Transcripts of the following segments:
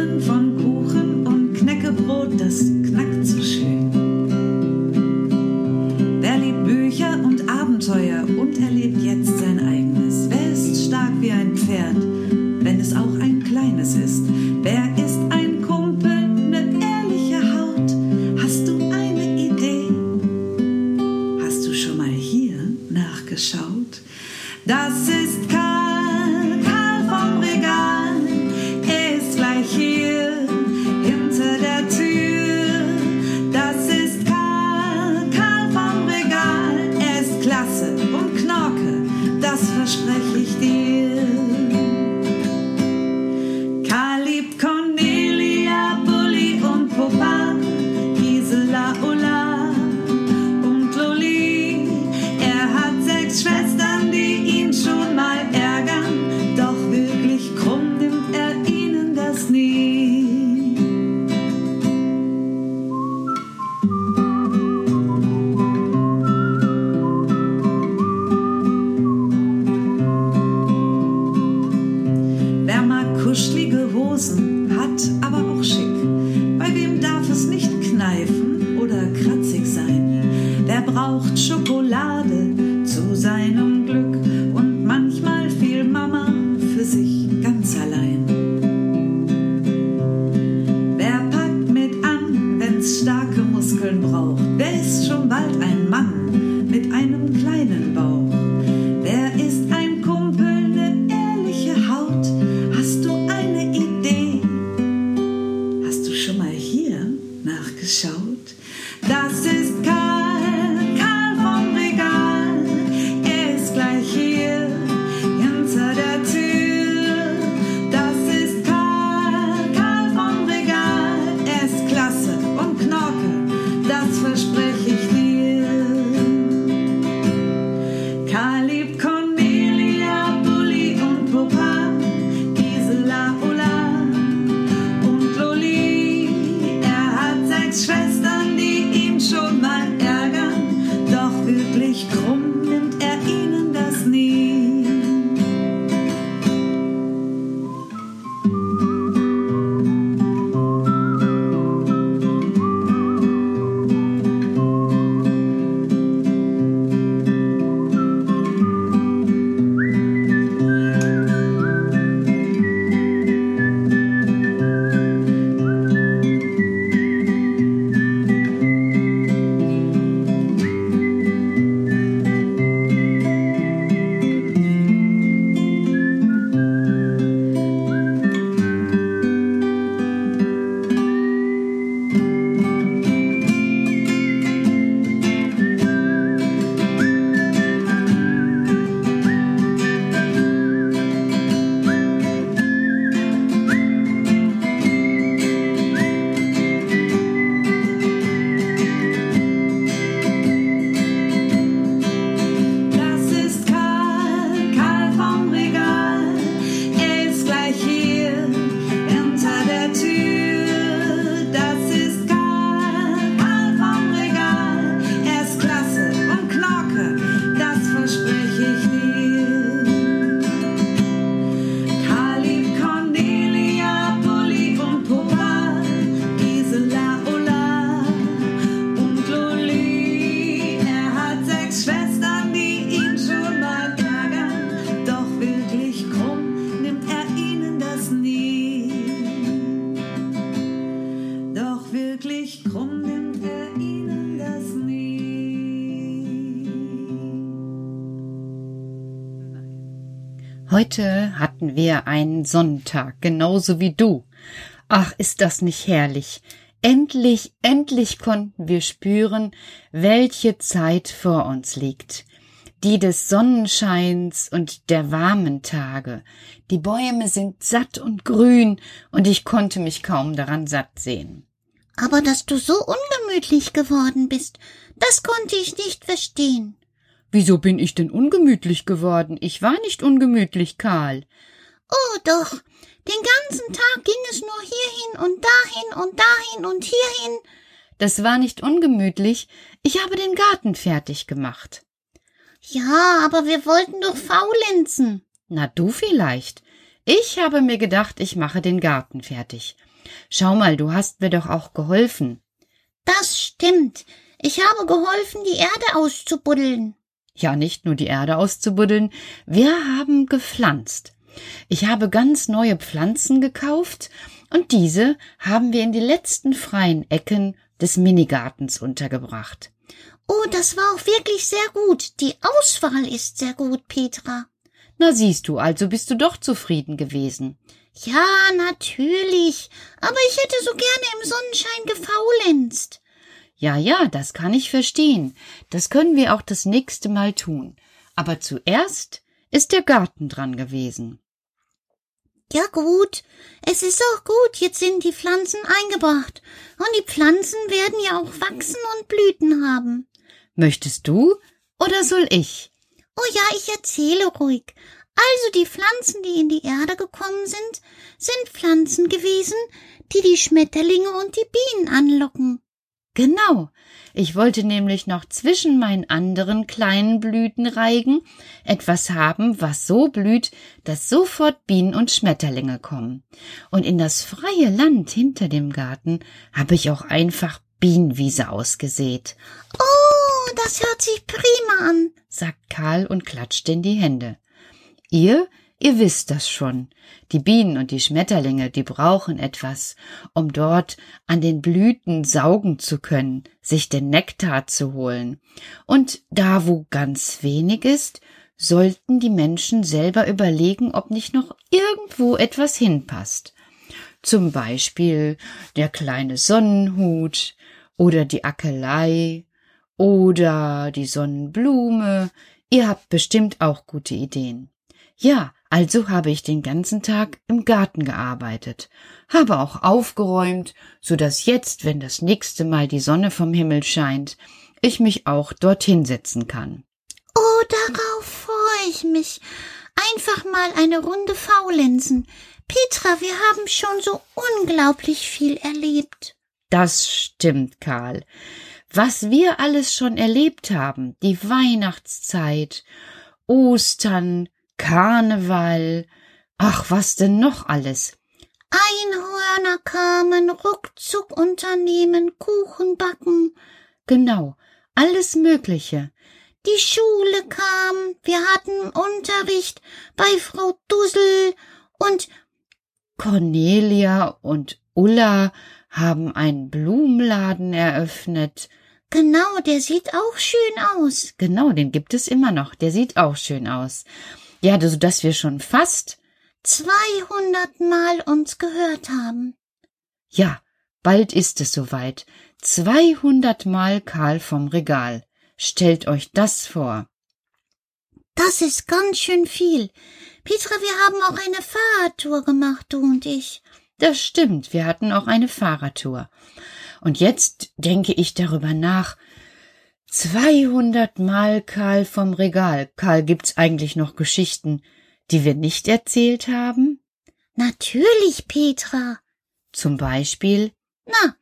Träumen von Kuchen und Knäckebrot, das knackt so schön. Wer liebt Bücher und Abenteuer braucht Schokolade. Heute hatten wir einen Sonntag, genauso wie du. Ach, ist das nicht herrlich. Endlich, endlich konnten wir spüren, welche Zeit vor uns liegt. Die des Sonnenscheins und der warmen Tage. Die Bäume sind satt und grün, und ich konnte mich kaum daran satt sehen. Aber dass du so ungemütlich geworden bist, das konnte ich nicht verstehen. Wieso bin ich denn ungemütlich geworden? Ich war nicht ungemütlich, Karl. Oh doch. Den ganzen Tag ging es nur hierhin und dahin und dahin und hierhin. Das war nicht ungemütlich. Ich habe den Garten fertig gemacht. Ja, aber wir wollten doch faulenzen. Na du vielleicht. Ich habe mir gedacht, ich mache den Garten fertig. Schau mal, du hast mir doch auch geholfen. Das stimmt. Ich habe geholfen, die Erde auszubuddeln. Ja, nicht nur die Erde auszubuddeln, wir haben gepflanzt. Ich habe ganz neue Pflanzen gekauft und diese haben wir in die letzten freien Ecken des Minigartens untergebracht. Oh, das war auch wirklich sehr gut. Die Auswahl ist sehr gut, Petra. Na siehst du, also bist du doch zufrieden gewesen. Ja, natürlich. Aber ich hätte so gerne im Sonnenschein gefaulenzt. Ja, ja, das kann ich verstehen. Das können wir auch das nächste Mal tun. Aber zuerst ist der Garten dran gewesen. Ja gut, es ist auch gut, jetzt sind die Pflanzen eingebracht, und die Pflanzen werden ja auch wachsen und Blüten haben. Möchtest du oder soll ich? Oh ja, ich erzähle ruhig. Also die Pflanzen, die in die Erde gekommen sind, sind Pflanzen gewesen, die die Schmetterlinge und die Bienen anlocken. Genau. Ich wollte nämlich noch zwischen meinen anderen kleinen Blütenreigen etwas haben, was so blüht, dass sofort Bienen und Schmetterlinge kommen. Und in das freie Land hinter dem Garten habe ich auch einfach Bienenwiese ausgesät. Oh, das hört sich prima an, sagt Karl und klatscht in die Hände. Ihr Ihr wisst das schon. Die Bienen und die Schmetterlinge, die brauchen etwas, um dort an den Blüten saugen zu können, sich den Nektar zu holen. Und da, wo ganz wenig ist, sollten die Menschen selber überlegen, ob nicht noch irgendwo etwas hinpasst. Zum Beispiel der kleine Sonnenhut oder die Ackelei oder die Sonnenblume. Ihr habt bestimmt auch gute Ideen. Ja, also habe ich den ganzen Tag im Garten gearbeitet, habe auch aufgeräumt, so dass jetzt, wenn das nächste Mal die Sonne vom Himmel scheint, ich mich auch dorthin setzen kann. Oh, darauf freue ich mich. Einfach mal eine Runde faulenzen. Petra, wir haben schon so unglaublich viel erlebt. Das stimmt, Karl. Was wir alles schon erlebt haben, die Weihnachtszeit, Ostern, Karneval, ach, was denn noch alles? Einhörner kamen, ruckzuck Unternehmen, Kuchen backen. Genau, alles Mögliche. Die Schule kam, wir hatten Unterricht bei Frau Dussel und Cornelia und Ulla haben einen Blumenladen eröffnet. Genau, der sieht auch schön aus. Genau, den gibt es immer noch. Der sieht auch schön aus. Ja, so dass wir schon fast zweihundert Mal uns gehört haben. Ja, bald ist es soweit. Zweihundert Mal Karl vom Regal. Stellt euch das vor. Das ist ganz schön viel. Petra, wir haben auch eine Fahrradtour gemacht, du und ich. Das stimmt, wir hatten auch eine Fahrradtour. Und jetzt denke ich darüber nach, Zweihundert Mal Karl vom Regal. Karl, gibt's eigentlich noch Geschichten, die wir nicht erzählt haben? Natürlich, Petra. Zum Beispiel? Na,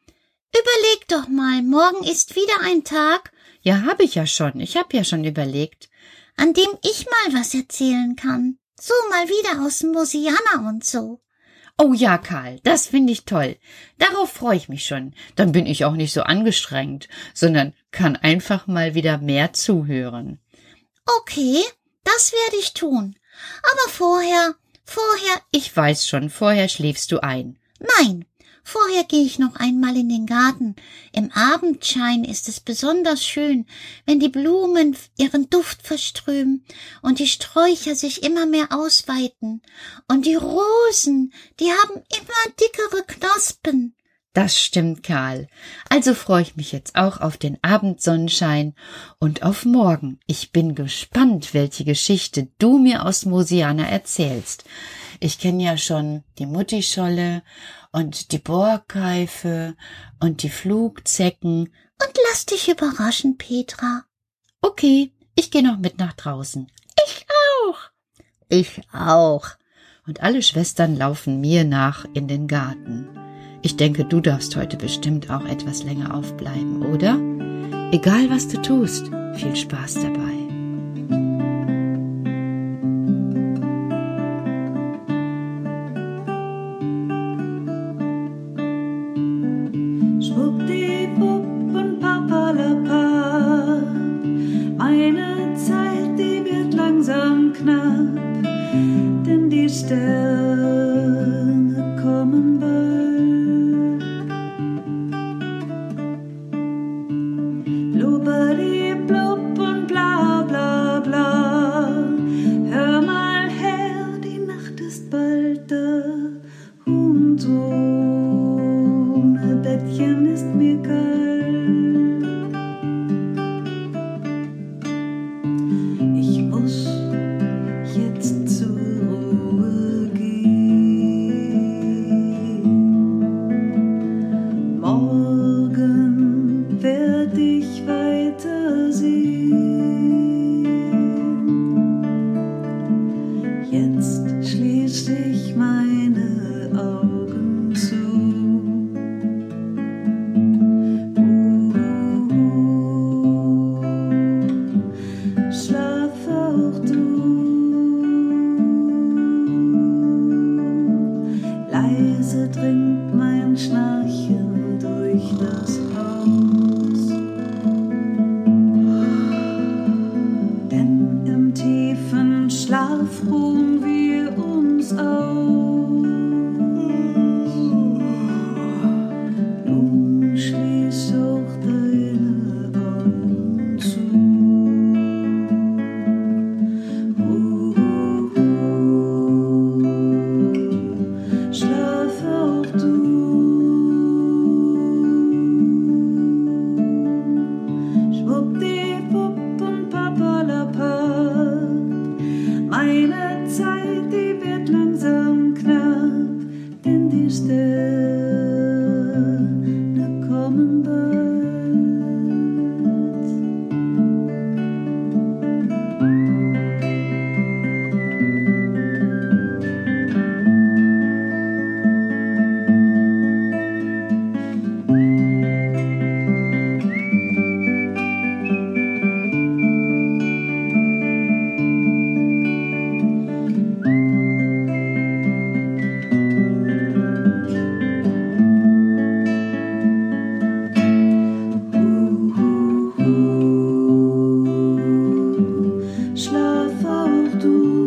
überleg doch mal, morgen ist wieder ein Tag. Ja, hab ich ja schon. Ich hab ja schon überlegt. An dem ich mal was erzählen kann. So mal wieder aus Mosiana und so. Oh ja, Karl, das finde ich toll. Darauf freue ich mich schon. Dann bin ich auch nicht so angestrengt, sondern kann einfach mal wieder mehr zuhören. Okay, das werde ich tun. Aber vorher, vorher. Ich weiß schon, vorher schläfst du ein. Nein, Vorher gehe ich noch einmal in den Garten. Im Abendschein ist es besonders schön, wenn die Blumen ihren Duft verströmen und die Sträucher sich immer mehr ausweiten. Und die Rosen, die haben immer dickere Knospen. Das stimmt, Karl. Also freue ich mich jetzt auch auf den Abendsonnenschein und auf morgen. Ich bin gespannt, welche Geschichte du mir aus Mosiana erzählst. Ich kenne ja schon die Muttischolle und die Borkeife und die Flugzecken. Und lass dich überraschen, Petra. Okay, ich gehe noch mit nach draußen. Ich auch. Ich auch. Und alle Schwestern laufen mir nach in den Garten. Ich denke, du darfst heute bestimmt auch etwas länger aufbleiben, oder? Egal was du tust, viel Spaß dabei. Eine Zeit, die wird langsam knapp, denn die Stelle. frohen wir uns auf. tudo.